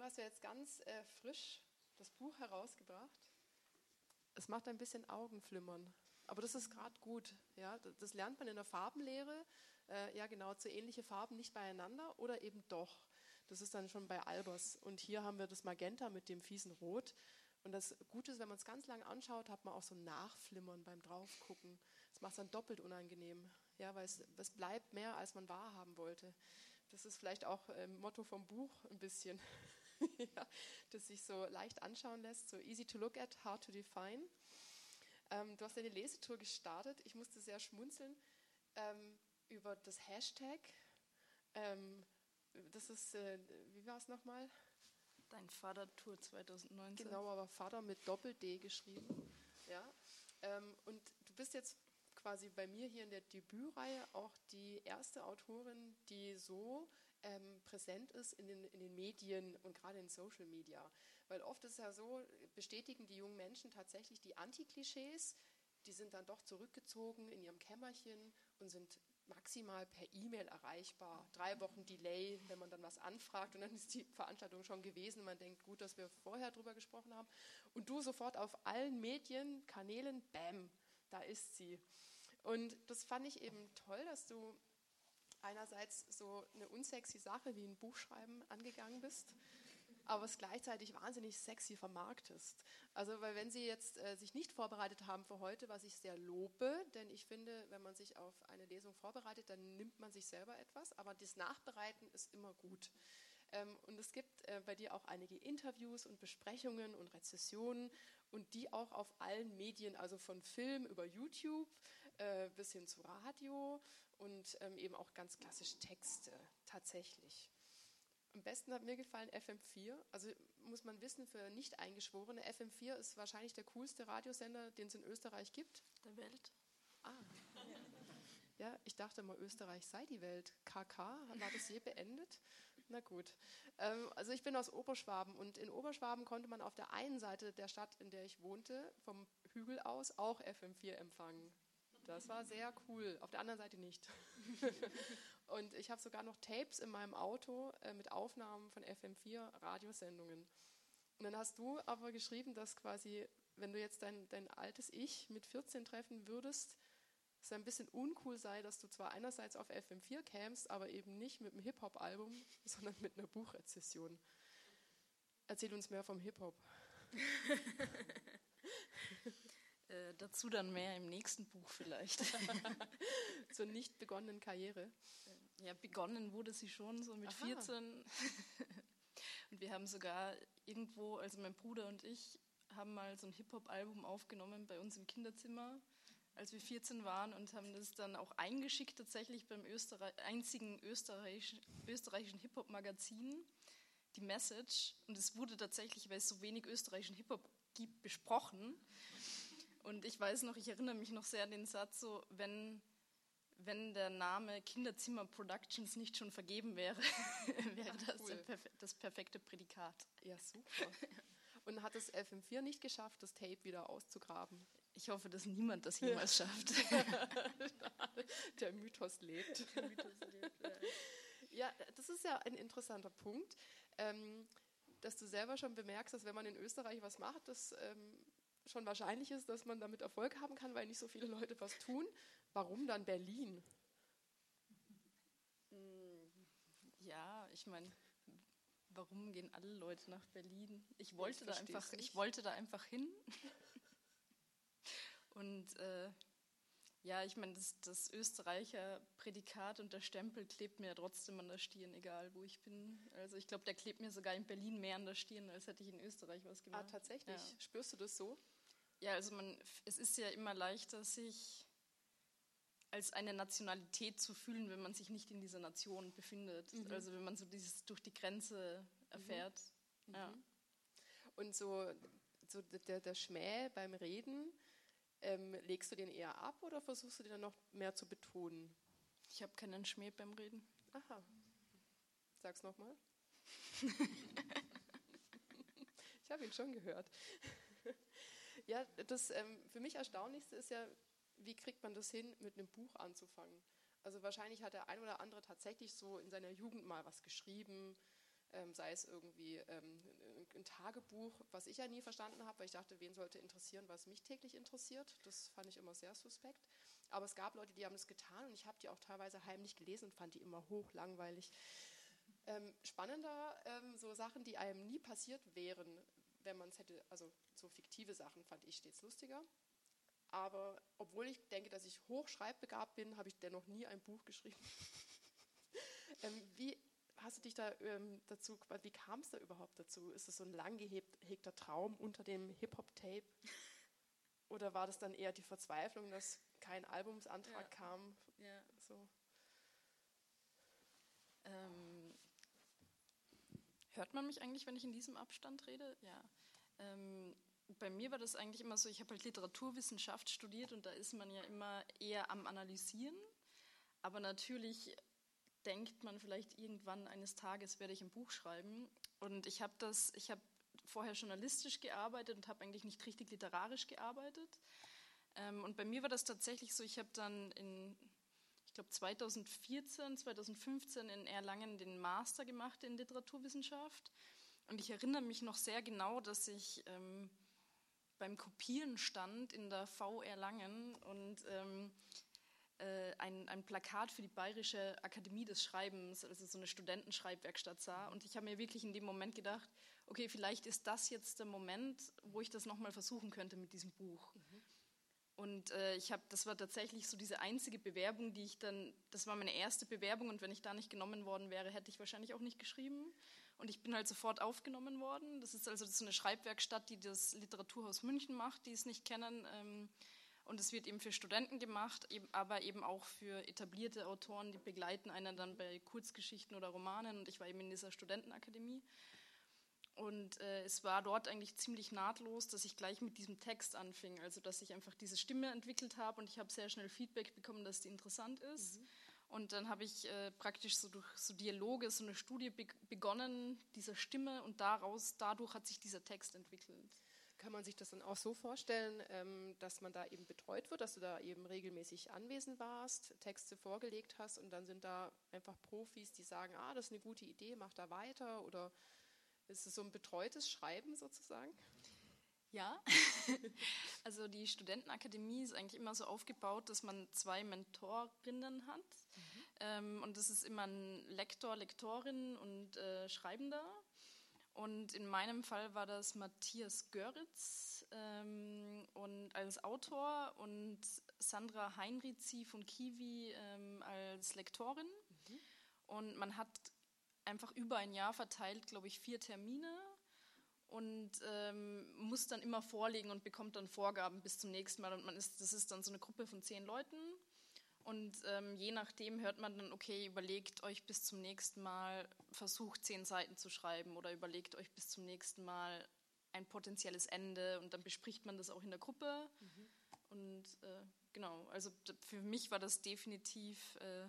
du hast ja jetzt ganz äh, frisch das Buch herausgebracht. Es macht ein bisschen Augenflimmern. Aber das ist gerade gut. Ja? Das lernt man in der Farbenlehre. Äh, ja, genau, zu ähnliche Farben nicht beieinander oder eben doch. Das ist dann schon bei Albers. Und hier haben wir das Magenta mit dem fiesen Rot. Und das Gute ist, wenn man es ganz lang anschaut, hat man auch so ein Nachflimmern beim Draufgucken. Das macht es dann doppelt unangenehm, ja, weil es, es bleibt mehr, als man wahrhaben wollte. Das ist vielleicht auch äh, Motto vom Buch ein bisschen, ja, das sich so leicht anschauen lässt, so easy to look at, hard to define. Ähm, du hast eine Lesetour gestartet. Ich musste sehr schmunzeln ähm, über das Hashtag. Ähm, das ist, äh, wie war es nochmal? Dein Vater-Tour 2019. Genau, aber Vater mit Doppel-D geschrieben. Ja. Ähm, und du bist jetzt quasi bei mir hier in der Debütreihe auch die erste Autorin, die so ähm, präsent ist in den, in den Medien und gerade in Social Media. Weil oft ist ja so, bestätigen die jungen Menschen tatsächlich die Antiklischees, die sind dann doch zurückgezogen in ihrem Kämmerchen und sind maximal per E-Mail erreichbar. Drei Wochen Delay, wenn man dann was anfragt und dann ist die Veranstaltung schon gewesen. Man denkt, gut, dass wir vorher drüber gesprochen haben. Und du sofort auf allen Medienkanälen, bam, da ist sie. Und das fand ich eben toll, dass du einerseits so eine unsexy Sache wie ein Buchschreiben angegangen bist, aber es gleichzeitig wahnsinnig sexy vermarktest. Also, weil wenn Sie jetzt äh, sich nicht vorbereitet haben für heute, was ich sehr lobe, denn ich finde, wenn man sich auf eine Lesung vorbereitet, dann nimmt man sich selber etwas, aber das Nachbereiten ist immer gut. Ähm, und es gibt äh, bei dir auch einige Interviews und Besprechungen und Rezessionen und die auch auf allen Medien, also von Film über YouTube äh, bis hin zu Radio und ähm, eben auch ganz klassisch Texte tatsächlich. Am besten hat mir gefallen FM4. Also muss man wissen, für Nicht-Eingeschworene, FM4 ist wahrscheinlich der coolste Radiosender, den es in Österreich gibt. Der Welt. Ah. Ja, ich dachte mal, Österreich sei die Welt. KK, war das je beendet? Na gut. Ähm, also ich bin aus Oberschwaben und in Oberschwaben konnte man auf der einen Seite der Stadt, in der ich wohnte, vom Hügel aus auch FM4 empfangen. Das war sehr cool. Auf der anderen Seite nicht. und ich habe sogar noch Tapes in meinem Auto äh, mit Aufnahmen von FM4 Radiosendungen. Und dann hast du aber geschrieben, dass quasi, wenn du jetzt dein, dein altes Ich mit 14 treffen würdest, es ein bisschen uncool sei, dass du zwar einerseits auf FM4 kämst, aber eben nicht mit einem Hip-Hop-Album, sondern mit einer Buchrezession. Erzähl uns mehr vom Hip-Hop. Äh, dazu dann mehr im nächsten Buch vielleicht. Zur nicht begonnenen Karriere. Äh, ja, begonnen wurde sie schon so mit Aha. 14. und wir haben sogar irgendwo, also mein Bruder und ich, haben mal so ein Hip-Hop-Album aufgenommen bei uns im Kinderzimmer, als wir 14 waren und haben das dann auch eingeschickt tatsächlich beim Österreich, einzigen österreichischen, österreichischen Hip-Hop-Magazin, die Message. Und es wurde tatsächlich, weil es so wenig österreichischen Hip-Hop gibt, besprochen. Und ich weiß noch, ich erinnere mich noch sehr an den Satz, so, wenn, wenn der Name Kinderzimmer Productions nicht schon vergeben wäre, wäre Ach, das cool. das perfekte Prädikat. Ja, super. Und hat es FM4 nicht geschafft, das Tape wieder auszugraben? Ich hoffe, dass niemand das jemals ja. schafft. Der Mythos lebt. Der Mythos lebt ja. ja. das ist ja ein interessanter Punkt, ähm, dass du selber schon bemerkst, dass wenn man in Österreich was macht, das ähm, schon wahrscheinlich ist, dass man damit Erfolg haben kann, weil nicht so viele Leute was tun. Warum dann Berlin? Mm, ja, ich meine, warum gehen alle Leute nach Berlin? Ich wollte da einfach, ich wollte da einfach hin. Und äh, ja, ich meine, das, das, Österreicher Prädikat und der Stempel klebt mir ja trotzdem an der Stirn, egal wo ich bin. Also ich glaube, der klebt mir sogar in Berlin mehr an der Stirn, als hätte ich in Österreich was gemacht. Ah, tatsächlich? Ja. Spürst du das so? Ja, also man, es ist ja immer leichter, sich als eine Nationalität zu fühlen, wenn man sich nicht in dieser Nation befindet. Mhm. Also wenn man so dieses durch die Grenze erfährt. Mhm. Ja. Und so, so der, der Schmäh beim Reden, ähm, legst du den eher ab oder versuchst du den dann noch mehr zu betonen? Ich habe keinen Schmäh beim Reden. Aha. Sag's nochmal. ich habe ihn schon gehört. Ja, das ähm, für mich Erstaunlichste ist ja, wie kriegt man das hin, mit einem Buch anzufangen? Also wahrscheinlich hat der ein oder andere tatsächlich so in seiner Jugend mal was geschrieben, ähm, sei es irgendwie ähm, ein Tagebuch, was ich ja nie verstanden habe, weil ich dachte, wen sollte interessieren, was mich täglich interessiert. Das fand ich immer sehr suspekt. Aber es gab Leute, die haben das getan und ich habe die auch teilweise heimlich gelesen und fand die immer hochlangweilig. Ähm, spannender, ähm, so Sachen, die einem nie passiert wären, wenn man es hätte, also so fiktive Sachen fand ich stets lustiger. Aber obwohl ich denke, dass ich hochschreibbegabt bin, habe ich dennoch nie ein Buch geschrieben. ähm, wie hast du dich da ähm, dazu, wie kam es da überhaupt dazu? Ist es so ein lang gehegter Traum unter dem Hip-Hop-Tape? Oder war das dann eher die Verzweiflung, dass kein Albumsantrag ja. kam? Ja. So. Ähm, hört man mich eigentlich, wenn ich in diesem Abstand rede? Ja. Ähm, bei mir war das eigentlich immer so, ich habe halt Literaturwissenschaft studiert und da ist man ja immer eher am Analysieren. Aber natürlich denkt man vielleicht irgendwann eines Tages werde ich ein Buch schreiben. Und ich habe das, ich habe vorher journalistisch gearbeitet und habe eigentlich nicht richtig literarisch gearbeitet. Ähm, und bei mir war das tatsächlich so, ich habe dann in, glaube 2014, 2015 in Erlangen den Master gemacht in Literaturwissenschaft. Und ich erinnere mich noch sehr genau, dass ich ähm, beim Kopieren stand in der V Erlangen und ähm, äh, ein, ein Plakat für die Bayerische Akademie des Schreibens, also so eine Studentenschreibwerkstatt sah. Und ich habe mir wirklich in dem Moment gedacht, okay, vielleicht ist das jetzt der Moment, wo ich das nochmal versuchen könnte mit diesem Buch. Mhm. Und äh, ich habe, das war tatsächlich so diese einzige Bewerbung, die ich dann, das war meine erste Bewerbung und wenn ich da nicht genommen worden wäre, hätte ich wahrscheinlich auch nicht geschrieben. Und ich bin halt sofort aufgenommen worden. Das ist also ist eine Schreibwerkstatt, die das Literaturhaus München macht, die es nicht kennen. Ähm, und es wird eben für Studenten gemacht, aber eben auch für etablierte Autoren, die begleiten einen dann bei Kurzgeschichten oder Romanen. Und ich war eben in dieser Studentenakademie. Und äh, es war dort eigentlich ziemlich nahtlos, dass ich gleich mit diesem Text anfing. Also, dass ich einfach diese Stimme entwickelt habe und ich habe sehr schnell Feedback bekommen, dass die interessant ist. Mhm. Und dann habe ich äh, praktisch so durch so Dialoge, so eine Studie be begonnen, dieser Stimme, und daraus, dadurch hat sich dieser Text entwickelt. Kann man sich das dann auch so vorstellen, ähm, dass man da eben betreut wird, dass du da eben regelmäßig anwesend warst, Texte vorgelegt hast und dann sind da einfach Profis, die sagen, ah, das ist eine gute Idee, mach da weiter oder ist es so ein betreutes Schreiben sozusagen? Ja, also die Studentenakademie ist eigentlich immer so aufgebaut, dass man zwei Mentorinnen hat. Mhm. Ähm, und das ist immer ein Lektor, Lektorin und äh, Schreibender. Und in meinem Fall war das Matthias Göritz ähm, und als Autor und Sandra Heinrizi von Kiwi ähm, als Lektorin. Mhm. Und man hat einfach über ein Jahr verteilt, glaube ich, vier Termine und ähm, muss dann immer vorlegen und bekommt dann Vorgaben bis zum nächsten Mal. Und man ist, das ist dann so eine Gruppe von zehn Leuten und ähm, je nachdem hört man dann, okay, überlegt euch bis zum nächsten Mal, versucht zehn Seiten zu schreiben oder überlegt euch bis zum nächsten Mal ein potenzielles Ende und dann bespricht man das auch in der Gruppe. Mhm. Und äh, genau, also für mich war das definitiv, äh,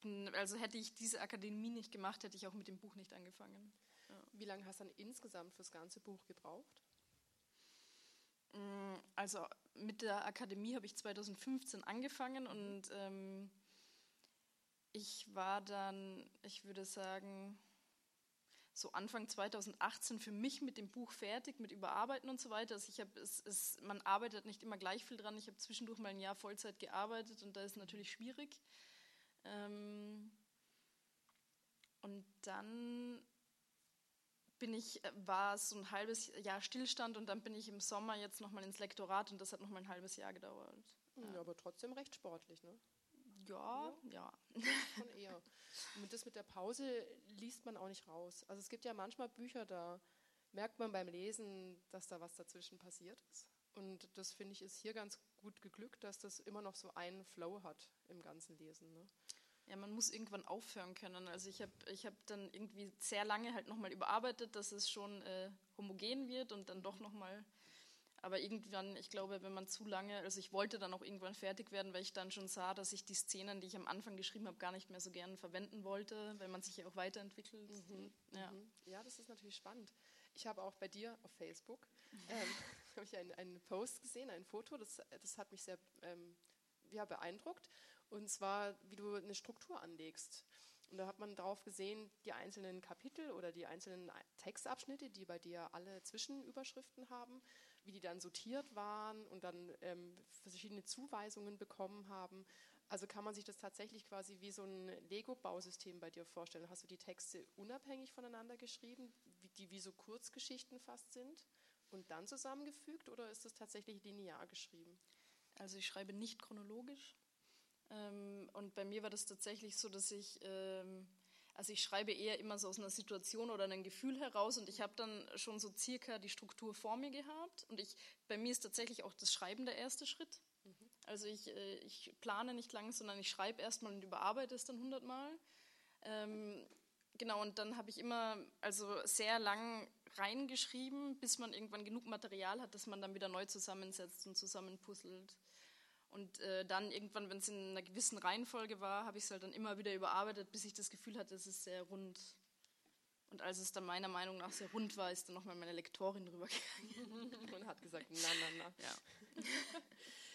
bin, also hätte ich diese Akademie nicht gemacht, hätte ich auch mit dem Buch nicht angefangen. Ja. Wie lange hast du dann insgesamt fürs ganze Buch gebraucht? Mm, also mit der Akademie habe ich 2015 angefangen und ähm, ich war dann, ich würde sagen, so Anfang 2018 für mich mit dem Buch fertig, mit Überarbeiten und so weiter. Also ich habe, es, es, man arbeitet nicht immer gleich viel dran. Ich habe zwischendurch mal ein Jahr Vollzeit gearbeitet und da ist natürlich schwierig. Ähm, und dann bin ich, äh, war es so ein halbes Jahr Stillstand und dann bin ich im Sommer jetzt nochmal ins Lektorat und das hat nochmal ein halbes Jahr gedauert. Ja, ja, aber trotzdem recht sportlich, ne? Ja, ja. Schon eher. Und das mit der Pause liest man auch nicht raus. Also es gibt ja manchmal Bücher, da merkt man beim Lesen, dass da was dazwischen passiert ist. Und das finde ich ist hier ganz gut geglückt, dass das immer noch so einen Flow hat im ganzen Lesen. Ne? Ja, man muss irgendwann aufhören können. Also ich habe ich hab dann irgendwie sehr lange halt nochmal überarbeitet, dass es schon äh, homogen wird und dann doch nochmal. Aber irgendwann, ich glaube, wenn man zu lange, also ich wollte dann auch irgendwann fertig werden, weil ich dann schon sah, dass ich die Szenen, die ich am Anfang geschrieben habe, gar nicht mehr so gern verwenden wollte, weil man sich ja auch weiterentwickelt. Mhm. Ja. Mhm. ja, das ist natürlich spannend. Ich habe auch bei dir auf Facebook ähm, habe ich einen, einen, Post gesehen, ein Foto, das, das hat mich sehr ähm, ja, beeindruckt. Und zwar, wie du eine Struktur anlegst. Und da hat man drauf gesehen, die einzelnen Kapitel oder die einzelnen Textabschnitte, die bei dir alle Zwischenüberschriften haben, wie die dann sortiert waren und dann ähm, verschiedene Zuweisungen bekommen haben. Also kann man sich das tatsächlich quasi wie so ein Lego-Bausystem bei dir vorstellen. Hast du die Texte unabhängig voneinander geschrieben, die wie so Kurzgeschichten fast sind und dann zusammengefügt oder ist das tatsächlich linear geschrieben? Also ich schreibe nicht chronologisch. Ähm, und bei mir war das tatsächlich so, dass ich, ähm, also ich schreibe eher immer so aus einer Situation oder einem Gefühl heraus und ich habe dann schon so circa die Struktur vor mir gehabt. Und ich, bei mir ist tatsächlich auch das Schreiben der erste Schritt. Also ich, äh, ich plane nicht lang, sondern ich schreibe erstmal und überarbeite es dann hundertmal. Ähm, genau, und dann habe ich immer also sehr lang reingeschrieben, bis man irgendwann genug Material hat, dass man dann wieder neu zusammensetzt und zusammenpuzzelt. Und äh, dann irgendwann, wenn es in einer gewissen Reihenfolge war, habe ich es halt dann immer wieder überarbeitet, bis ich das Gefühl hatte, es ist sehr rund. Und als es dann meiner Meinung nach sehr rund war, ist dann nochmal meine Lektorin rübergegangen und hat gesagt, na, na, na. Ja.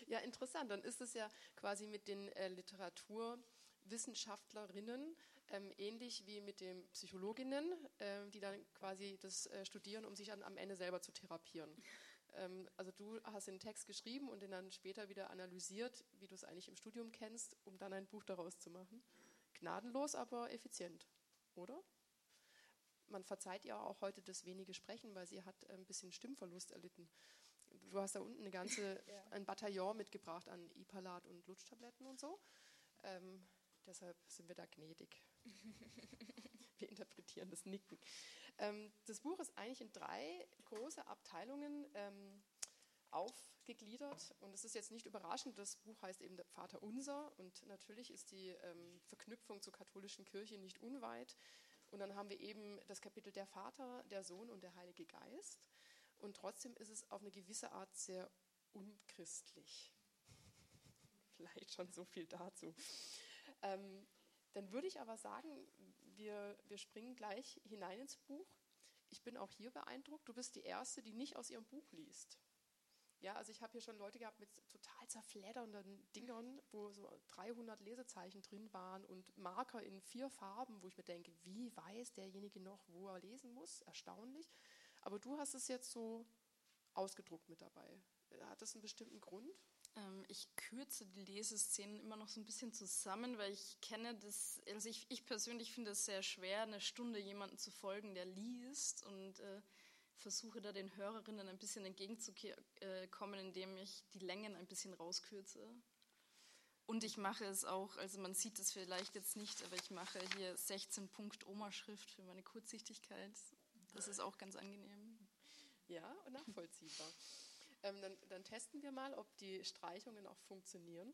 Ja, interessant. Dann ist es ja quasi mit den äh, Literaturwissenschaftlerinnen ähm, ähnlich wie mit den Psychologinnen, äh, die dann quasi das äh, studieren, um sich dann am Ende selber zu therapieren. Ähm, also du hast den Text geschrieben und den dann später wieder analysiert, wie du es eigentlich im Studium kennst, um dann ein Buch daraus zu machen. Gnadenlos, aber effizient, oder? Man verzeiht ihr auch heute das wenige Sprechen, weil sie hat ein bisschen Stimmverlust erlitten du hast da unten eine ganze, ja. ein Bataillon mitgebracht an Ipalat und Lutschtabletten und so. Ähm, deshalb sind wir da gnädig. wir interpretieren das Nicken. Ähm, das Buch ist eigentlich in drei große Abteilungen ähm, aufgegliedert und es ist jetzt nicht überraschend, das Buch heißt eben Vater Unser und natürlich ist die ähm, Verknüpfung zur katholischen Kirche nicht unweit. Und dann haben wir eben das Kapitel der Vater, der Sohn und der Heilige Geist. Und trotzdem ist es auf eine gewisse Art sehr unchristlich. Vielleicht schon so viel dazu. Ähm, dann würde ich aber sagen, wir, wir springen gleich hinein ins Buch. Ich bin auch hier beeindruckt. Du bist die Erste, die nicht aus ihrem Buch liest. Ja, also ich habe hier schon Leute gehabt mit total zerfleddernden Dingern, wo so 300 Lesezeichen drin waren und Marker in vier Farben, wo ich mir denke, wie weiß derjenige noch, wo er lesen muss? Erstaunlich. Aber du hast es jetzt so ausgedruckt mit dabei. Hat das einen bestimmten Grund? Ähm, ich kürze die Leseszenen immer noch so ein bisschen zusammen, weil ich kenne das, also ich, ich persönlich finde es sehr schwer, eine Stunde jemanden zu folgen, der liest und äh, versuche da den Hörerinnen ein bisschen entgegenzukommen, indem ich die Längen ein bisschen rauskürze. Und ich mache es auch, also man sieht es vielleicht jetzt nicht, aber ich mache hier 16 Punkt Oma-Schrift für meine Kurzsichtigkeit. Das ist auch ganz angenehm. Ja, und nachvollziehbar. Ähm, dann, dann, testen wir mal, ob die Streichungen auch funktionieren.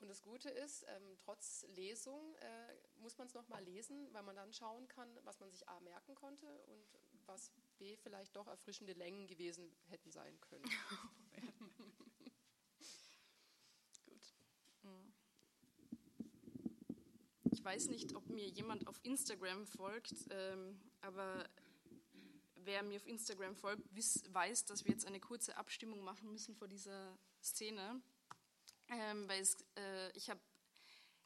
Und das Gute ist, ähm, trotz Lesung äh, muss man es nochmal lesen, weil man dann schauen kann, was man sich A merken konnte und was B vielleicht doch erfrischende Längen gewesen hätten sein können. Gut. Mhm. Ich weiß nicht, ob mir jemand auf Instagram folgt. Ähm, aber wer mir auf Instagram folgt, weiß, dass wir jetzt eine kurze Abstimmung machen müssen vor dieser Szene. Ähm, weil es, äh, ich habe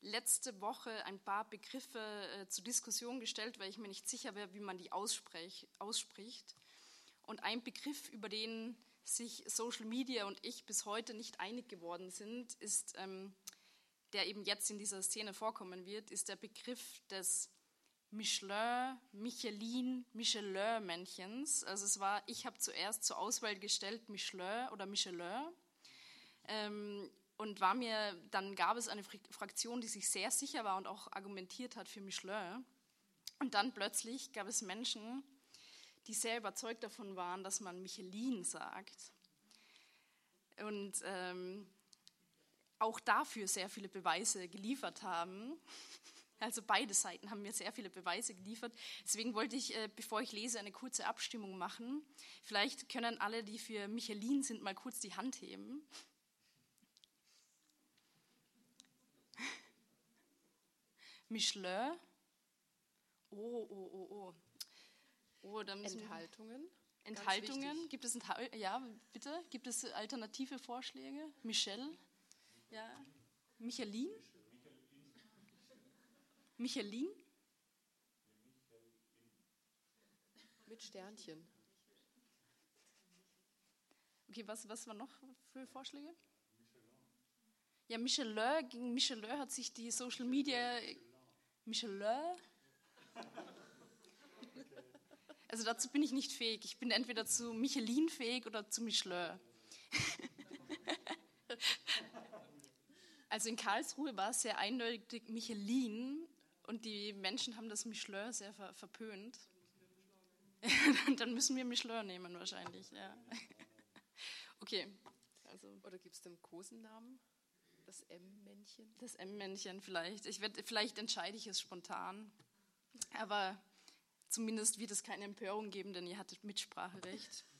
letzte Woche ein paar Begriffe äh, zur Diskussion gestellt, weil ich mir nicht sicher wäre, wie man die aussprech, ausspricht. Und ein Begriff, über den sich Social Media und ich bis heute nicht einig geworden sind, ist, ähm, der eben jetzt in dieser Szene vorkommen wird, ist der Begriff des Michelin, Michelin, Michelin-Männchens. Also es war, ich habe zuerst zur Auswahl gestellt Michelin oder Michelin. Ähm, und war mir, dann gab es eine Fraktion, die sich sehr sicher war und auch argumentiert hat für Michelin. Und dann plötzlich gab es Menschen, die sehr überzeugt davon waren, dass man Michelin sagt. Und ähm, auch dafür sehr viele Beweise geliefert haben. Also beide Seiten haben mir sehr viele Beweise geliefert. Deswegen wollte ich, äh, bevor ich lese, eine kurze Abstimmung machen. Vielleicht können alle, die für Michelin sind, mal kurz die Hand heben. Michelin. Oh, oh, oh, oh. oh Enthaltungen. Enthaltungen. Gibt es Enthal ja, bitte? Gibt es alternative Vorschläge? Michel? Ja. Michelin? Michelin? Mit Sternchen. Okay, was, was waren noch für Vorschläge? Ja, Michelin, gegen Michelin hat sich die Social Media. Michelin? Also dazu bin ich nicht fähig. Ich bin entweder zu Michelin fähig oder zu Michelin. Also in Karlsruhe war es sehr eindeutig Michelin und die Menschen haben das Michelin sehr ver verpönt. Dann müssen wir Michelin nehmen wahrscheinlich, ja. Okay. Also. Oder gibt es den Kosennamen? Das M-Männchen? Das M-Männchen vielleicht. Ich werd, vielleicht entscheide ich es spontan. Aber zumindest wird es keine Empörung geben, denn ihr hattet Mitspracherecht.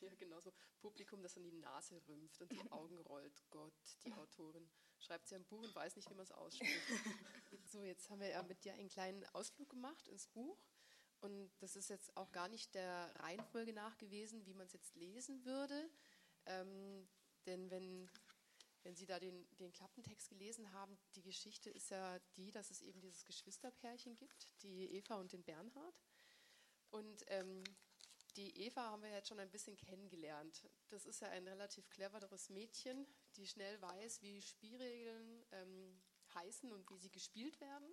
Ja, genau so. Publikum, das an die Nase rümpft und die Augen rollt. Gott, die Autorin schreibt sie ein Buch und weiß nicht, wie man es ausspricht. so, jetzt haben wir ja mit dir einen kleinen Ausflug gemacht ins Buch. Und das ist jetzt auch gar nicht der Reihenfolge nach gewesen, wie man es jetzt lesen würde. Ähm, denn wenn, wenn Sie da den, den Klappentext gelesen haben, die Geschichte ist ja die, dass es eben dieses Geschwisterpärchen gibt, die Eva und den Bernhard. Und ähm, die Eva haben wir jetzt schon ein bisschen kennengelernt. Das ist ja ein relativ cleveres Mädchen, die schnell weiß, wie Spielregeln ähm, heißen und wie sie gespielt werden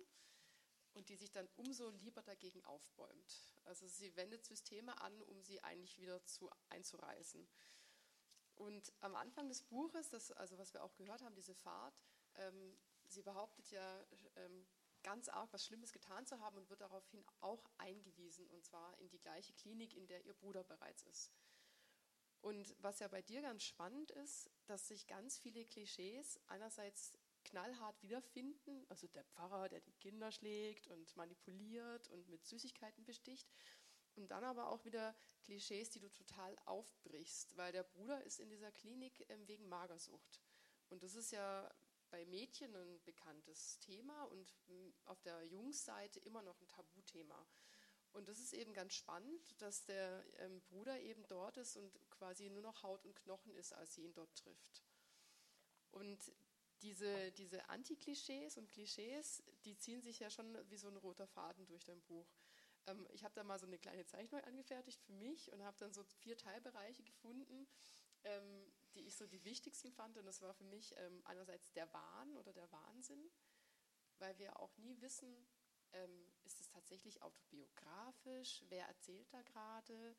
und die sich dann umso lieber dagegen aufbäumt. Also sie wendet Systeme an, um sie eigentlich wieder zu einzureißen. Und am Anfang des Buches, das, also was wir auch gehört haben, diese Fahrt, ähm, sie behauptet ja ähm, ganz arg was Schlimmes getan zu haben und wird daraufhin auch eingewiesen, und zwar in die gleiche Klinik, in der ihr Bruder bereits ist. Und was ja bei dir ganz spannend ist, dass sich ganz viele Klischees einerseits knallhart wiederfinden, also der Pfarrer, der die Kinder schlägt und manipuliert und mit Süßigkeiten besticht, und dann aber auch wieder Klischees, die du total aufbrichst, weil der Bruder ist in dieser Klinik ähm, wegen Magersucht. Und das ist ja bei Mädchen ein bekanntes Thema und hm, auf der Jungsseite immer noch ein Tabuthema. Und das ist eben ganz spannend, dass der ähm, Bruder eben dort ist und quasi nur noch Haut und Knochen ist, als sie ihn dort trifft. Und diese, diese Anti-Klischees und Klischees, die ziehen sich ja schon wie so ein roter Faden durch dein Buch. Ähm, ich habe da mal so eine kleine Zeichnung angefertigt für mich und habe dann so vier Teilbereiche gefunden, ähm, die ich so die wichtigsten fand. Und das war für mich ähm, einerseits der Wahn oder der Wahnsinn, weil wir auch nie wissen, ähm, ist es tatsächlich autobiografisch, wer erzählt da gerade,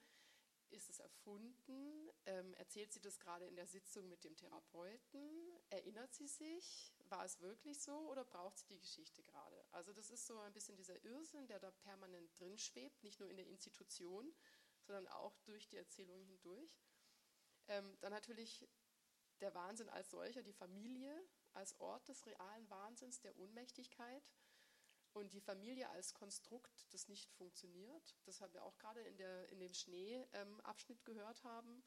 ist es erfunden, ähm, erzählt sie das gerade in der Sitzung mit dem Therapeuten, erinnert sie sich, war es wirklich so oder braucht sie die Geschichte gerade? Also das ist so ein bisschen dieser Irrsinn, der da permanent drin schwebt, nicht nur in der Institution, sondern auch durch die Erzählung hindurch. Ähm, dann natürlich der Wahnsinn als solcher, die Familie als Ort des realen Wahnsinns, der Ohnmächtigkeit und die Familie als Konstrukt, das nicht funktioniert. Das haben wir auch gerade in, in dem Schnee-Abschnitt ähm, gehört haben,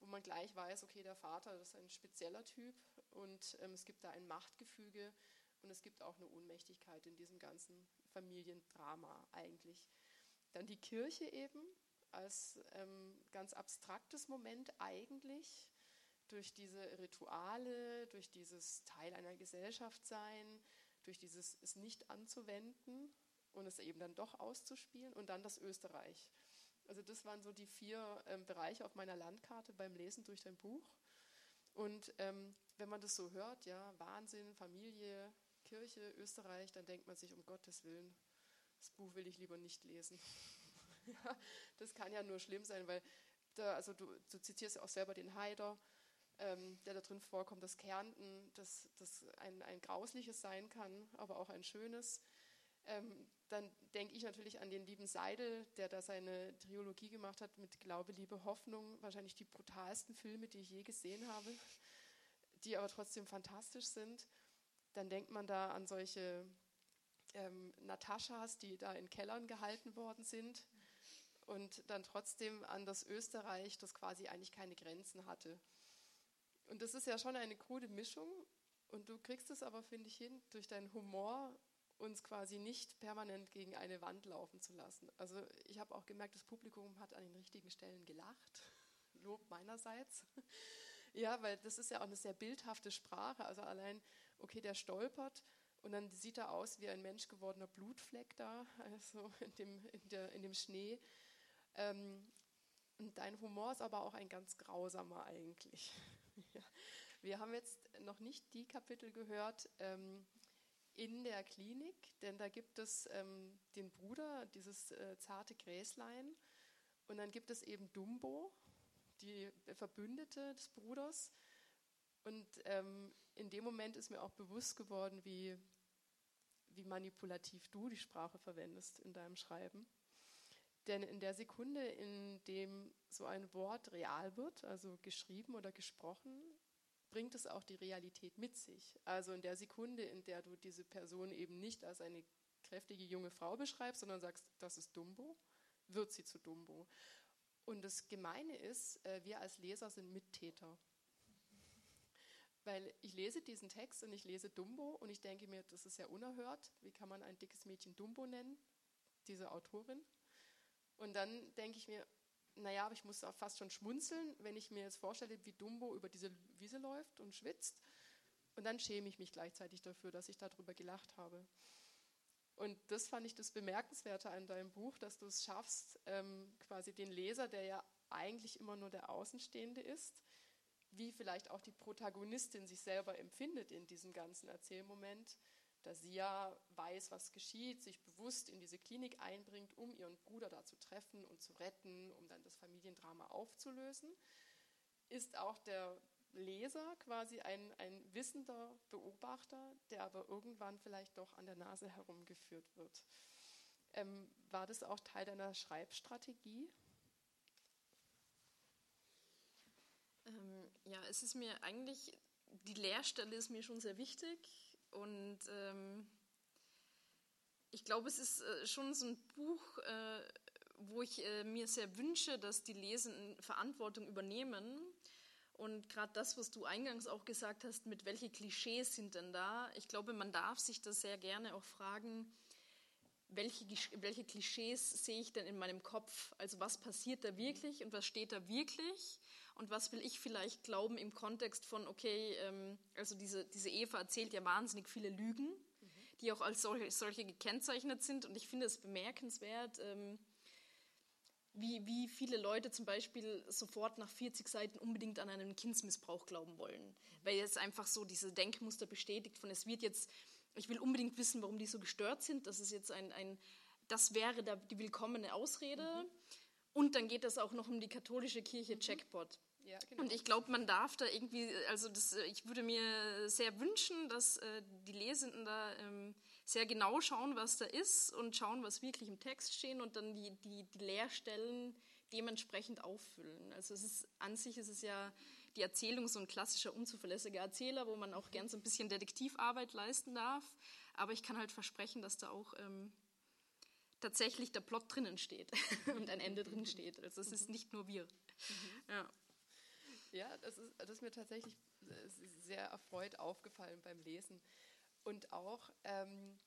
wo man gleich weiß, okay, der Vater ist ein spezieller Typ und ähm, es gibt da ein Machtgefüge und es gibt auch eine Ohnmächtigkeit in diesem ganzen Familiendrama eigentlich. Dann die Kirche eben, als ähm, ganz abstraktes Moment eigentlich durch diese Rituale, durch dieses Teil einer Gesellschaft sein, durch dieses es nicht anzuwenden und es eben dann doch auszuspielen und dann das Österreich. Also das waren so die vier ähm, Bereiche auf meiner Landkarte beim Lesen durch dein Buch. Und ähm, wenn man das so hört, ja, Wahnsinn, Familie, Kirche, Österreich, dann denkt man sich, um Gottes Willen, das Buch will ich lieber nicht lesen. das kann ja nur schlimm sein, weil da, also du, du zitierst ja auch selber den Haider, ähm, der da drin vorkommt, das Kärnten, das, das ein, ein grausliches sein kann, aber auch ein schönes. Ähm, dann denke ich natürlich an den lieben Seidel, der da seine Trilogie gemacht hat mit Glaube, Liebe, Hoffnung. Wahrscheinlich die brutalsten Filme, die ich je gesehen habe, die aber trotzdem fantastisch sind. Dann denkt man da an solche ähm, Nataschas, die da in Kellern gehalten worden sind und dann trotzdem an das Österreich, das quasi eigentlich keine Grenzen hatte. Und das ist ja schon eine krude Mischung und du kriegst es aber, finde ich, hin, durch deinen Humor uns quasi nicht permanent gegen eine Wand laufen zu lassen. Also ich habe auch gemerkt, das Publikum hat an den richtigen Stellen gelacht. Lob meinerseits. Ja, weil das ist ja auch eine sehr bildhafte Sprache. Also allein, okay, der stolpert Und dann sieht er aus wie ein Mensch gewordener Blutfleck da, also in dem, in der, in dem Schnee. Ähm, und dein Humor ist aber auch ein ganz grausamer eigentlich. Ja. Wir haben jetzt noch nicht die Kapitel gehört ähm, in der Klinik, denn da gibt es ähm, den Bruder, dieses äh, zarte Gräslein, und dann gibt es eben Dumbo, die Verbündete des Bruders. Und ähm, in dem Moment ist mir auch bewusst geworden, wie, wie manipulativ du die Sprache verwendest in deinem Schreiben. Denn in der Sekunde, in dem so ein Wort real wird, also geschrieben oder gesprochen, bringt es auch die Realität mit sich. Also in der Sekunde, in der du diese Person eben nicht als eine kräftige junge Frau beschreibst, sondern sagst, das ist Dumbo, wird sie zu Dumbo. Und das Gemeine ist, äh, wir als Leser sind Mittäter. Weil ich lese diesen Text und ich lese Dumbo und ich denke mir, das ist ja unerhört. Wie kann man ein dickes Mädchen Dumbo nennen? Diese Autorin. Und dann denke ich mir, naja, aber ich muss auch fast schon schmunzeln, wenn ich mir jetzt vorstelle, wie Dumbo über diese Wiese läuft und schwitzt. Und dann schäme ich mich gleichzeitig dafür, dass ich darüber gelacht habe. Und das fand ich das Bemerkenswerte an deinem Buch, dass du es schaffst, ähm, quasi den Leser, der ja eigentlich immer nur der Außenstehende ist, wie vielleicht auch die Protagonistin sich selber empfindet in diesem ganzen Erzählmoment, da sie ja weiß, was geschieht, sich bewusst in diese Klinik einbringt, um ihren Bruder da zu treffen und zu retten, um dann das Familiendrama aufzulösen, ist auch der Leser quasi ein, ein wissender Beobachter, der aber irgendwann vielleicht doch an der Nase herumgeführt wird. Ähm, war das auch Teil deiner Schreibstrategie? Ähm, ja, es ist mir eigentlich, die Leerstelle ist mir schon sehr wichtig und ähm, ich glaube, es ist äh, schon so ein Buch, äh, wo ich äh, mir sehr wünsche, dass die Lesenden Verantwortung übernehmen. Und gerade das, was du eingangs auch gesagt hast, mit welche Klischees sind denn da? Ich glaube, man darf sich da sehr gerne auch fragen, welche, welche Klischees sehe ich denn in meinem Kopf? Also was passiert da wirklich und was steht da wirklich? Und was will ich vielleicht glauben im Kontext von, okay, ähm, also diese, diese Eva erzählt ja wahnsinnig viele Lügen, mhm. die auch als solche, solche, gekennzeichnet sind. Und ich finde es bemerkenswert, ähm, wie, wie viele Leute zum Beispiel sofort nach 40 Seiten unbedingt an einen Kindsmissbrauch glauben wollen. Weil jetzt einfach so diese Denkmuster bestätigt von, es wird jetzt, ich will unbedingt wissen, warum die so gestört sind. Das ist jetzt ein, ein das wäre da die willkommene Ausrede. Mhm. Und dann geht es auch noch um die katholische Kirche mhm. Jackpot. Ja, genau. Und ich glaube, man darf da irgendwie, also das, ich würde mir sehr wünschen, dass äh, die Lesenden da ähm, sehr genau schauen, was da ist und schauen, was wirklich im Text stehen und dann die, die, die Leerstellen dementsprechend auffüllen. Also es ist an sich ist es ja die Erzählung so ein klassischer unzuverlässiger Erzähler, wo man auch gern so ein bisschen Detektivarbeit leisten darf. Aber ich kann halt versprechen, dass da auch ähm, tatsächlich der Plot drinnen steht und ein Ende drin steht. Also es ist nicht nur wir. Mhm. Ja. Ja, das ist, das ist mir tatsächlich sehr erfreut aufgefallen beim Lesen. Und auch ähm,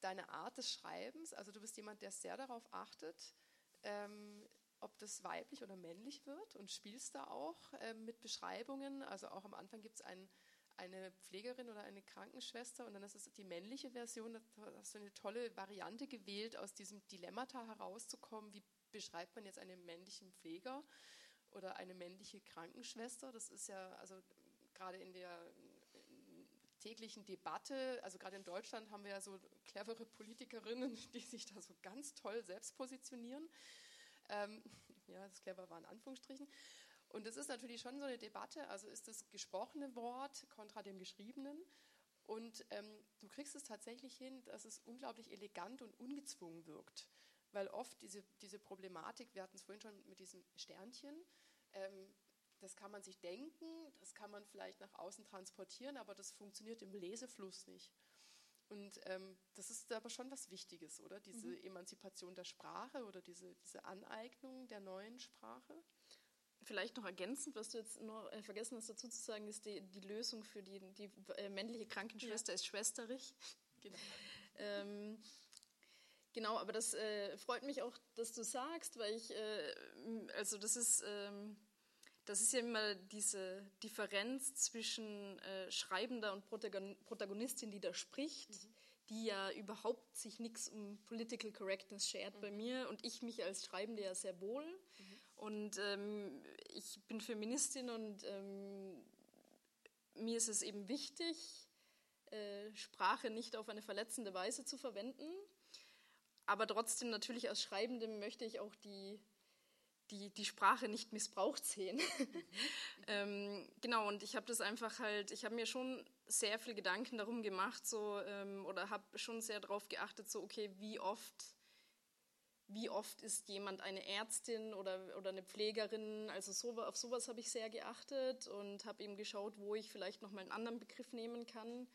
deine Art des Schreibens, also du bist jemand, der sehr darauf achtet, ähm, ob das weiblich oder männlich wird und spielst da auch ähm, mit Beschreibungen. Also auch am Anfang gibt es ein, eine Pflegerin oder eine Krankenschwester und dann ist es die männliche Version. Da hast du eine tolle Variante gewählt, aus diesem Dilemmata herauszukommen. Wie beschreibt man jetzt einen männlichen Pfleger? Oder eine männliche Krankenschwester. Das ist ja also gerade in der täglichen Debatte, also gerade in Deutschland haben wir ja so clevere Politikerinnen, die sich da so ganz toll selbst positionieren. Ähm, ja, das clever war in Anführungsstrichen. Und das ist natürlich schon so eine Debatte, also ist das gesprochene Wort kontra dem geschriebenen. Und ähm, du kriegst es tatsächlich hin, dass es unglaublich elegant und ungezwungen wirkt weil oft diese, diese Problematik, wir hatten es vorhin schon mit diesem Sternchen, ähm, das kann man sich denken, das kann man vielleicht nach außen transportieren, aber das funktioniert im Lesefluss nicht. Und ähm, das ist aber schon was Wichtiges, oder? Diese mhm. Emanzipation der Sprache oder diese, diese Aneignung der neuen Sprache. Vielleicht noch ergänzend, was du jetzt noch äh, vergessen hast dazu zu sagen, ist die, die Lösung für die, die äh, männliche Krankenschwester ja. ist schwesterig. Genau. ähm, Genau, aber das äh, freut mich auch, dass du sagst, weil ich, äh, also das ist, ähm, das ist ja immer diese Differenz zwischen äh, Schreibender und Protagonistin, die da spricht, mhm. die ja überhaupt sich nichts um Political Correctness schert mhm. bei mir und ich mich als Schreibende ja sehr wohl. Mhm. Und ähm, ich bin Feministin und ähm, mir ist es eben wichtig, äh, Sprache nicht auf eine verletzende Weise zu verwenden. Aber trotzdem natürlich als Schreibende möchte ich auch die die, die Sprache nicht missbraucht sehen. Mhm. ähm, genau, und ich habe das einfach halt, ich habe mir schon sehr viel Gedanken darum gemacht, so, ähm, oder habe schon sehr darauf geachtet, so, okay, wie oft, wie oft ist jemand eine Ärztin oder, oder eine Pflegerin, also so, auf sowas habe ich sehr geachtet und habe eben geschaut, wo ich vielleicht nochmal einen anderen Begriff nehmen kann.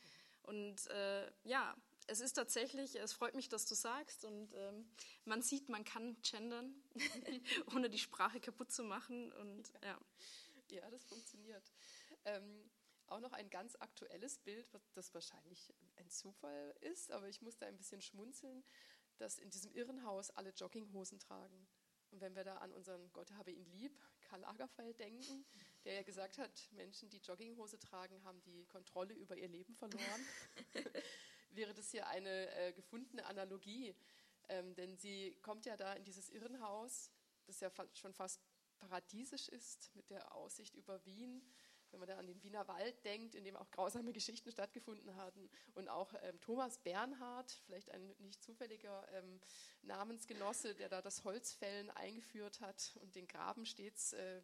Und äh, ja, es ist tatsächlich, es freut mich, dass du sagst und ähm, man sieht, man kann gendern, ohne die Sprache kaputt zu machen und ja. Ja, das funktioniert. Ähm, auch noch ein ganz aktuelles Bild, das wahrscheinlich ein Zufall ist, aber ich musste ein bisschen schmunzeln, dass in diesem Irrenhaus alle Jogginghosen tragen. Und wenn wir da an unseren Gott habe ihn lieb, Karl Lagerfeld denken, der ja gesagt hat, Menschen, die Jogginghose tragen, haben die Kontrolle über ihr Leben verloren. wäre das hier eine äh, gefundene Analogie. Ähm, denn sie kommt ja da in dieses Irrenhaus, das ja fa schon fast paradiesisch ist, mit der Aussicht über Wien. Wenn man da an den Wiener Wald denkt, in dem auch grausame Geschichten stattgefunden hatten. Und auch ähm, Thomas Bernhard, vielleicht ein nicht zufälliger ähm, Namensgenosse, der da das Holzfällen eingeführt hat und den Graben stets äh,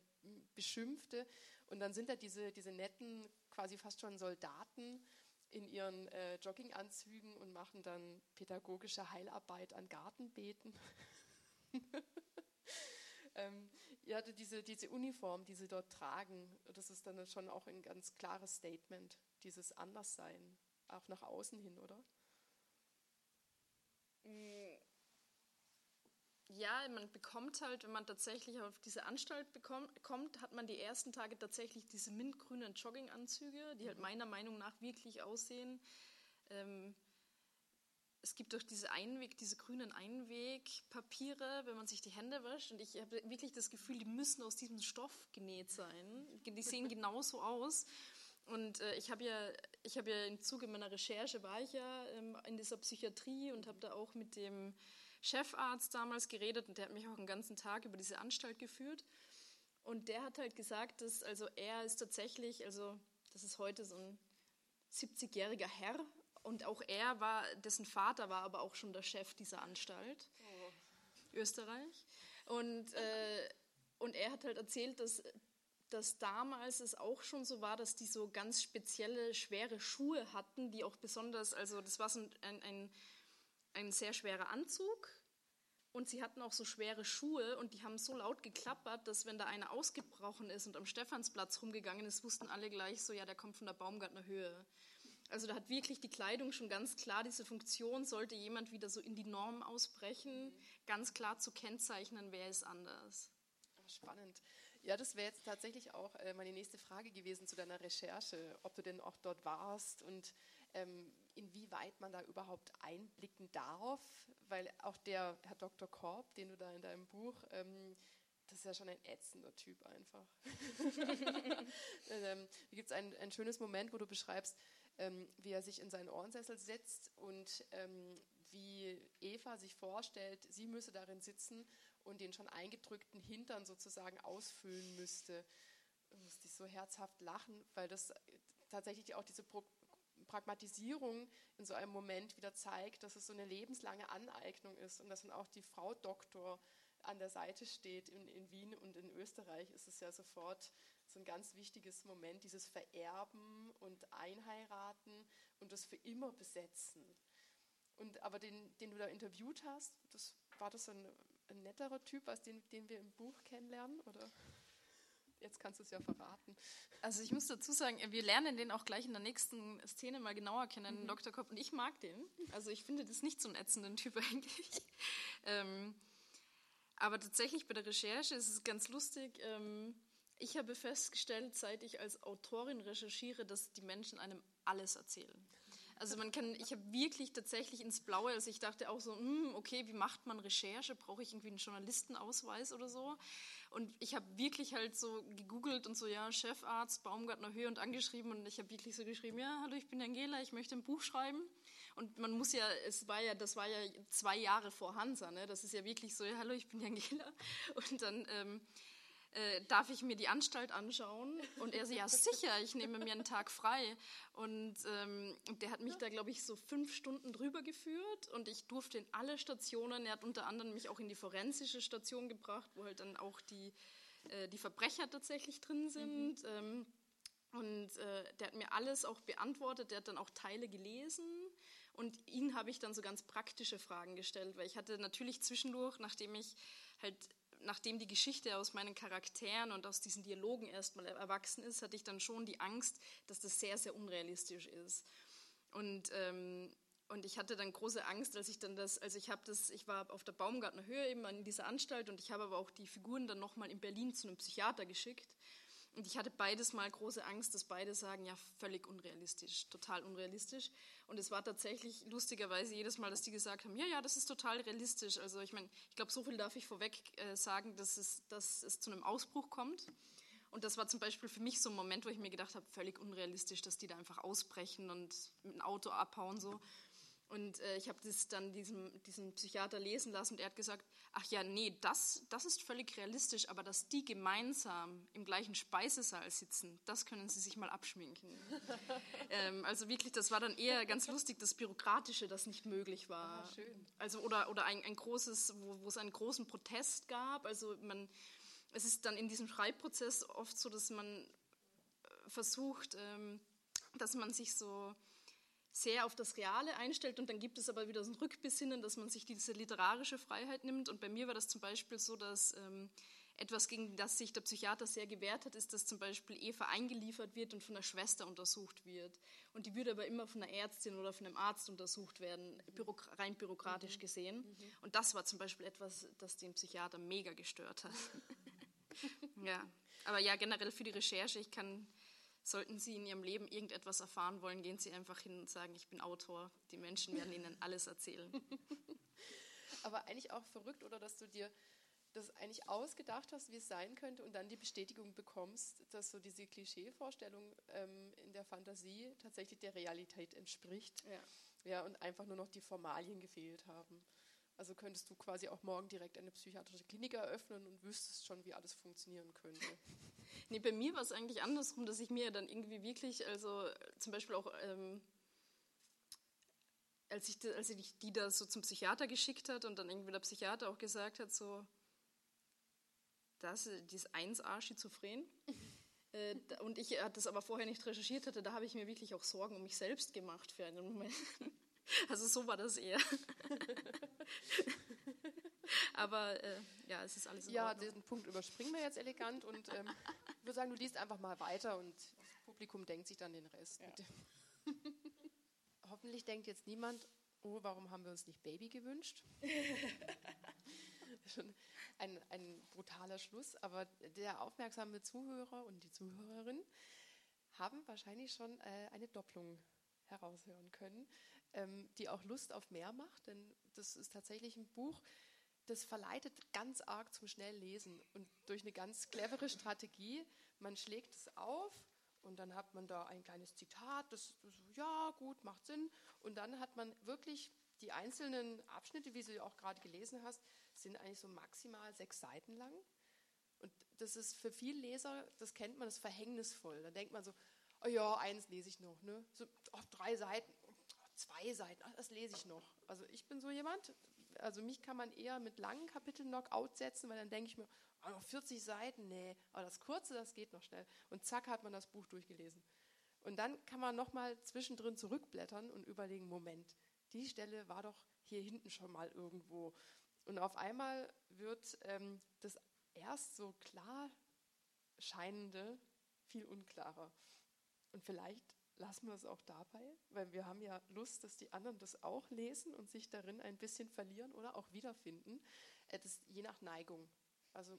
beschimpfte. Und dann sind da diese, diese netten, quasi fast schon Soldaten, in ihren äh, Jogginganzügen und machen dann pädagogische Heilarbeit an Gartenbeeten. ähm, ja, diese, diese Uniform, die sie dort tragen, das ist dann schon auch ein ganz klares Statement, dieses Anderssein, auch nach außen hin, oder? Mm, ja, man bekommt halt, wenn man tatsächlich auf diese Anstalt bekommt, kommt, hat man die ersten Tage tatsächlich diese mintgrünen Jogginganzüge, die halt mhm. meiner Meinung nach wirklich aussehen. Ähm, es gibt auch diese Einweg, diese grünen Einwegpapiere, wenn man sich die Hände wäscht. Und ich habe wirklich das Gefühl, die müssen aus diesem Stoff genäht sein. Die sehen genauso aus. Und äh, ich habe ja, ich habe ja im Zuge meiner Recherche war ich ja ähm, in dieser Psychiatrie und habe da auch mit dem Chefarzt damals geredet und der hat mich auch einen ganzen Tag über diese Anstalt geführt. Und der hat halt gesagt, dass also er ist tatsächlich, also das ist heute so ein 70-jähriger Herr und auch er war, dessen Vater war aber auch schon der Chef dieser Anstalt, oh. Österreich. Und, äh, und er hat halt erzählt, dass, dass damals es auch schon so war, dass die so ganz spezielle, schwere Schuhe hatten, die auch besonders, also das war so ein, ein ein sehr schwerer Anzug und sie hatten auch so schwere Schuhe und die haben so laut geklappert, dass wenn da einer ausgebrochen ist und am Stephansplatz rumgegangen ist, wussten alle gleich so, ja, der kommt von der Baumgartner Höhe. Also da hat wirklich die Kleidung schon ganz klar diese Funktion, sollte jemand wieder so in die Norm ausbrechen, ganz klar zu kennzeichnen, wer ist anders. Spannend. Ja, das wäre jetzt tatsächlich auch äh, meine nächste Frage gewesen zu deiner Recherche, ob du denn auch dort warst und ähm, inwieweit man da überhaupt einblicken darf, weil auch der Herr Dr. Korb, den du da in deinem Buch, ähm, das ist ja schon ein ätzender Typ einfach. ähm, hier gibt es ein, ein schönes Moment, wo du beschreibst, ähm, wie er sich in seinen Ohrensessel setzt und ähm, wie Eva sich vorstellt, sie müsse darin sitzen und den schon eingedrückten Hintern sozusagen ausfüllen müsste. Da musste ich so herzhaft lachen, weil das tatsächlich auch diese Pro Pragmatisierung in so einem Moment wieder zeigt, dass es so eine lebenslange Aneignung ist und dass dann auch die Frau Doktor an der Seite steht. In, in Wien und in Österreich ist es ja sofort so ein ganz wichtiges Moment, dieses Vererben und Einheiraten und das für immer besetzen. Und aber den, den du da interviewt hast, das, war das ein, ein netterer Typ als den, den wir im Buch kennenlernen, oder? Jetzt kannst du es ja verraten. Also ich muss dazu sagen, wir lernen den auch gleich in der nächsten Szene mal genauer kennen, mhm. Dr. Kopp. Und ich mag den. Also ich finde das nicht so einen ätzenden Typ eigentlich. ähm, aber tatsächlich bei der Recherche ist es ganz lustig. Ähm, ich habe festgestellt, seit ich als Autorin recherchiere, dass die Menschen einem alles erzählen. Also man kann, ich habe wirklich tatsächlich ins Blaue, also ich dachte auch so, hm, okay, wie macht man Recherche? Brauche ich irgendwie einen Journalistenausweis oder so? Und ich habe wirklich halt so gegoogelt und so, ja, Chefarzt, Baumgartner Höhe und angeschrieben und ich habe wirklich so geschrieben, ja, hallo, ich bin Angela, ich möchte ein Buch schreiben. Und man muss ja, es war ja, das war ja zwei Jahre vor Hansa, ne? Das ist ja wirklich so, ja, hallo, ich bin Angela. Und dann ähm, äh, darf ich mir die Anstalt anschauen? Und er so, ja sicher, ich nehme mir einen Tag frei. Und ähm, der hat mich da, glaube ich, so fünf Stunden drüber geführt und ich durfte in alle Stationen, er hat unter anderem mich auch in die forensische Station gebracht, wo halt dann auch die, äh, die Verbrecher tatsächlich drin sind. Mhm. Ähm, und äh, der hat mir alles auch beantwortet, der hat dann auch Teile gelesen und ihn habe ich dann so ganz praktische Fragen gestellt, weil ich hatte natürlich zwischendurch, nachdem ich halt nachdem die Geschichte aus meinen Charakteren und aus diesen Dialogen erstmal erwachsen ist, hatte ich dann schon die Angst, dass das sehr, sehr unrealistisch ist. Und, ähm, und ich hatte dann große Angst, als ich dann das, also ich habe das, ich war auf der Baumgartner Höhe eben in dieser Anstalt und ich habe aber auch die Figuren dann nochmal in Berlin zu einem Psychiater geschickt. Und ich hatte beides mal große Angst, dass beide sagen, ja, völlig unrealistisch, total unrealistisch. Und es war tatsächlich lustigerweise jedes Mal, dass die gesagt haben, ja, ja, das ist total realistisch. Also ich meine, ich glaube, so viel darf ich vorweg äh, sagen, dass es, dass es zu einem Ausbruch kommt. Und das war zum Beispiel für mich so ein Moment, wo ich mir gedacht habe, völlig unrealistisch, dass die da einfach ausbrechen und mit dem Auto abhauen so. Und äh, ich habe das dann diesem, diesem Psychiater lesen lassen und er hat gesagt, ach ja, nee, das, das ist völlig realistisch, aber dass die gemeinsam im gleichen Speisesaal sitzen, das können sie sich mal abschminken. ähm, also wirklich, das war dann eher ganz lustig, das Bürokratische, das nicht möglich war. Ah, schön. Also oder, oder ein, ein großes, wo, wo es einen großen Protest gab. Also man, es ist dann in diesem Schreibprozess oft so, dass man äh, versucht, ähm, dass man sich so sehr auf das Reale einstellt und dann gibt es aber wieder so ein Rückbesinnen, dass man sich diese literarische Freiheit nimmt. Und bei mir war das zum Beispiel so, dass ähm, etwas, gegen das sich der Psychiater sehr gewehrt hat, ist, dass zum Beispiel Eva eingeliefert wird und von der Schwester untersucht wird. Und die würde aber immer von einer Ärztin oder von einem Arzt untersucht werden, bürok rein bürokratisch mhm. gesehen. Mhm. Und das war zum Beispiel etwas, das den Psychiater mega gestört hat. ja, aber ja, generell für die Recherche, ich kann Sollten Sie in Ihrem Leben irgendetwas erfahren wollen, gehen Sie einfach hin und sagen, ich bin Autor. Die Menschen werden Ihnen alles erzählen. Aber eigentlich auch verrückt, oder dass du dir das eigentlich ausgedacht hast, wie es sein könnte und dann die Bestätigung bekommst, dass so diese Klischeevorstellung ähm, in der Fantasie tatsächlich der Realität entspricht. Ja. ja. Und einfach nur noch die Formalien gefehlt haben. Also könntest du quasi auch morgen direkt eine psychiatrische Klinik eröffnen und wüsstest schon, wie alles funktionieren könnte. Nee, bei mir war es eigentlich andersrum, dass ich mir dann irgendwie wirklich, also zum Beispiel auch, ähm, als, ich, als ich die da so zum Psychiater geschickt hat und dann irgendwie der Psychiater auch gesagt hat, so, das, ist 1a Schizophren. äh, und ich äh, das aber vorher nicht recherchiert hatte, da habe ich mir wirklich auch Sorgen um mich selbst gemacht für einen Moment. Also so war das eher. Aber äh, ja, es ist alles in Ja, Ordnung. diesen Punkt überspringen wir jetzt elegant und ähm, ich würde sagen, du liest einfach mal weiter und das Publikum denkt sich dann den Rest. Ja. Hoffentlich denkt jetzt niemand, oh, warum haben wir uns nicht Baby gewünscht? Schon ein, ein brutaler Schluss, aber der aufmerksame Zuhörer und die Zuhörerin haben wahrscheinlich schon äh, eine Doppelung heraushören können, ähm, die auch Lust auf mehr macht, denn das ist tatsächlich ein Buch, das verleitet ganz arg zum Schnelllesen und durch eine ganz clevere Strategie, man schlägt es auf und dann hat man da ein kleines Zitat, das, das ja gut, macht Sinn und dann hat man wirklich die einzelnen Abschnitte, wie du auch gerade gelesen hast, sind eigentlich so maximal sechs Seiten lang. Und das ist für viele Leser, das kennt man, das ist verhängnisvoll. Da denkt man so, oh ja, eins lese ich noch, ne? So, oh, drei Seiten, oh, zwei Seiten, ach, das lese ich noch. Also ich bin so jemand, also mich kann man eher mit langen Kapiteln Knockout setzen, weil dann denke ich mir, oh, noch 40 Seiten, nee, aber das kurze, das geht noch schnell. Und zack hat man das Buch durchgelesen. Und dann kann man nochmal zwischendrin zurückblättern und überlegen, Moment, die Stelle war doch hier hinten schon mal irgendwo. Und auf einmal wird ähm, das erst so klar scheinende viel unklarer. Und vielleicht lassen wir es auch dabei, weil wir haben ja Lust, dass die anderen das auch lesen und sich darin ein bisschen verlieren oder auch wiederfinden. Äh, das je nach Neigung. Also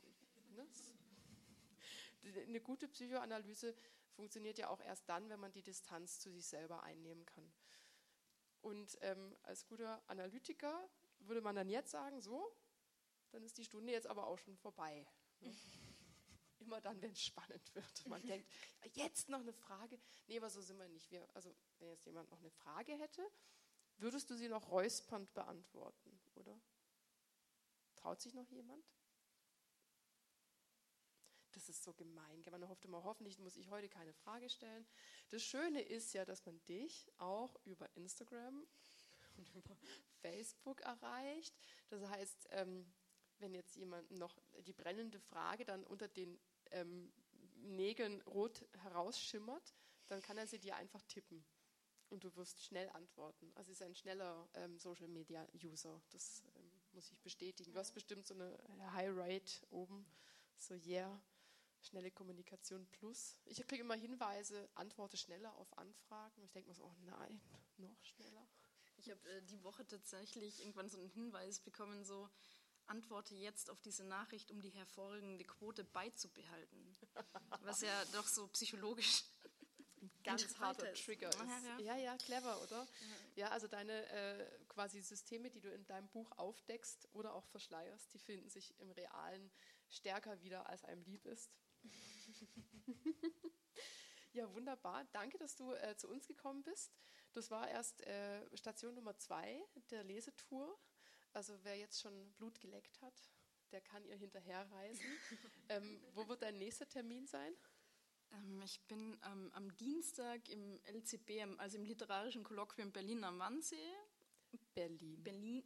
ne, eine gute Psychoanalyse funktioniert ja auch erst dann, wenn man die Distanz zu sich selber einnehmen kann. Und ähm, als guter Analytiker würde man dann jetzt sagen, so, dann ist die Stunde jetzt aber auch schon vorbei. Ne? Immer dann, wenn es spannend wird. Man denkt, jetzt noch eine Frage. Nee, aber so sind wir nicht. Wir, also, wenn jetzt jemand noch eine Frage hätte, würdest du sie noch räuspernd beantworten, oder? Traut sich noch jemand? Das ist so gemein. Man hofft immer, hoffentlich muss ich heute keine Frage stellen. Das Schöne ist ja, dass man dich auch über Instagram und über Facebook erreicht. Das heißt, ähm, wenn jetzt jemand noch die brennende Frage dann unter den ähm, Nägeln rot herausschimmert, dann kann er sie dir einfach tippen und du wirst schnell antworten. Also ist ein schneller ähm, Social Media User. Das ähm, muss ich bestätigen. Du hast bestimmt so eine High Rate oben, so yeah, schnelle Kommunikation plus. Ich kriege immer Hinweise, antworte schneller auf Anfragen. Ich denke mir so, oh nein, noch schneller. Ich habe äh, die Woche tatsächlich irgendwann so einen Hinweis bekommen, so antworte jetzt auf diese Nachricht, um die hervorragende Quote beizubehalten. Was ja doch so psychologisch ein ganz harter Trigger ist. Ja, ja. ja, clever, oder? Ja, ja also deine äh, quasi Systeme, die du in deinem Buch aufdeckst oder auch verschleierst, die finden sich im Realen stärker wieder, als einem lieb ist. ja, wunderbar. Danke, dass du äh, zu uns gekommen bist. Das war erst äh, Station Nummer zwei der Lesetour. Also wer jetzt schon Blut geleckt hat, der kann ihr hinterherreisen. ähm, wo wird dein nächster Termin sein? Ähm, ich bin ähm, am Dienstag im LCB, also im Literarischen Kolloquium Berlin am Wannsee. Berlin. Berlin.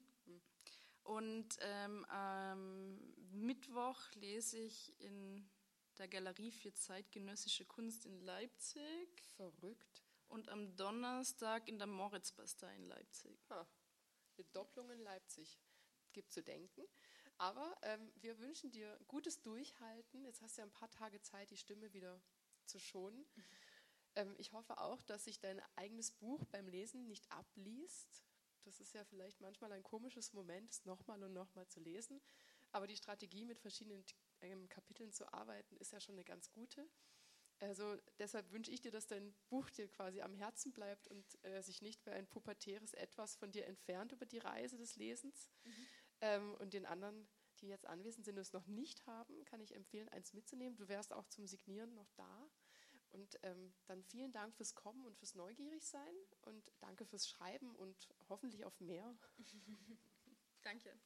Und ähm, am Mittwoch lese ich in der Galerie für zeitgenössische Kunst in Leipzig. Verrückt. Und am Donnerstag in der Moritzbastei in Leipzig. Ha. Eine Doppelung in Leipzig. Gibt zu denken. Aber ähm, wir wünschen dir gutes Durchhalten. Jetzt hast du ja ein paar Tage Zeit, die Stimme wieder zu schonen. Ähm, ich hoffe auch, dass sich dein eigenes Buch beim Lesen nicht abliest. Das ist ja vielleicht manchmal ein komisches Moment, es nochmal und nochmal zu lesen. Aber die Strategie, mit verschiedenen ähm, Kapiteln zu arbeiten, ist ja schon eine ganz gute. Also deshalb wünsche ich dir, dass dein Buch dir quasi am Herzen bleibt und äh, sich nicht wie ein pubertäres Etwas von dir entfernt über die Reise des Lesens. Mhm. Ähm, und den anderen die jetzt anwesend sind und es noch nicht haben, kann ich empfehlen, eins mitzunehmen. Du wärst auch zum Signieren noch da. Und ähm, dann vielen Dank fürs Kommen und fürs Neugierigsein und danke fürs Schreiben und hoffentlich auf mehr. danke.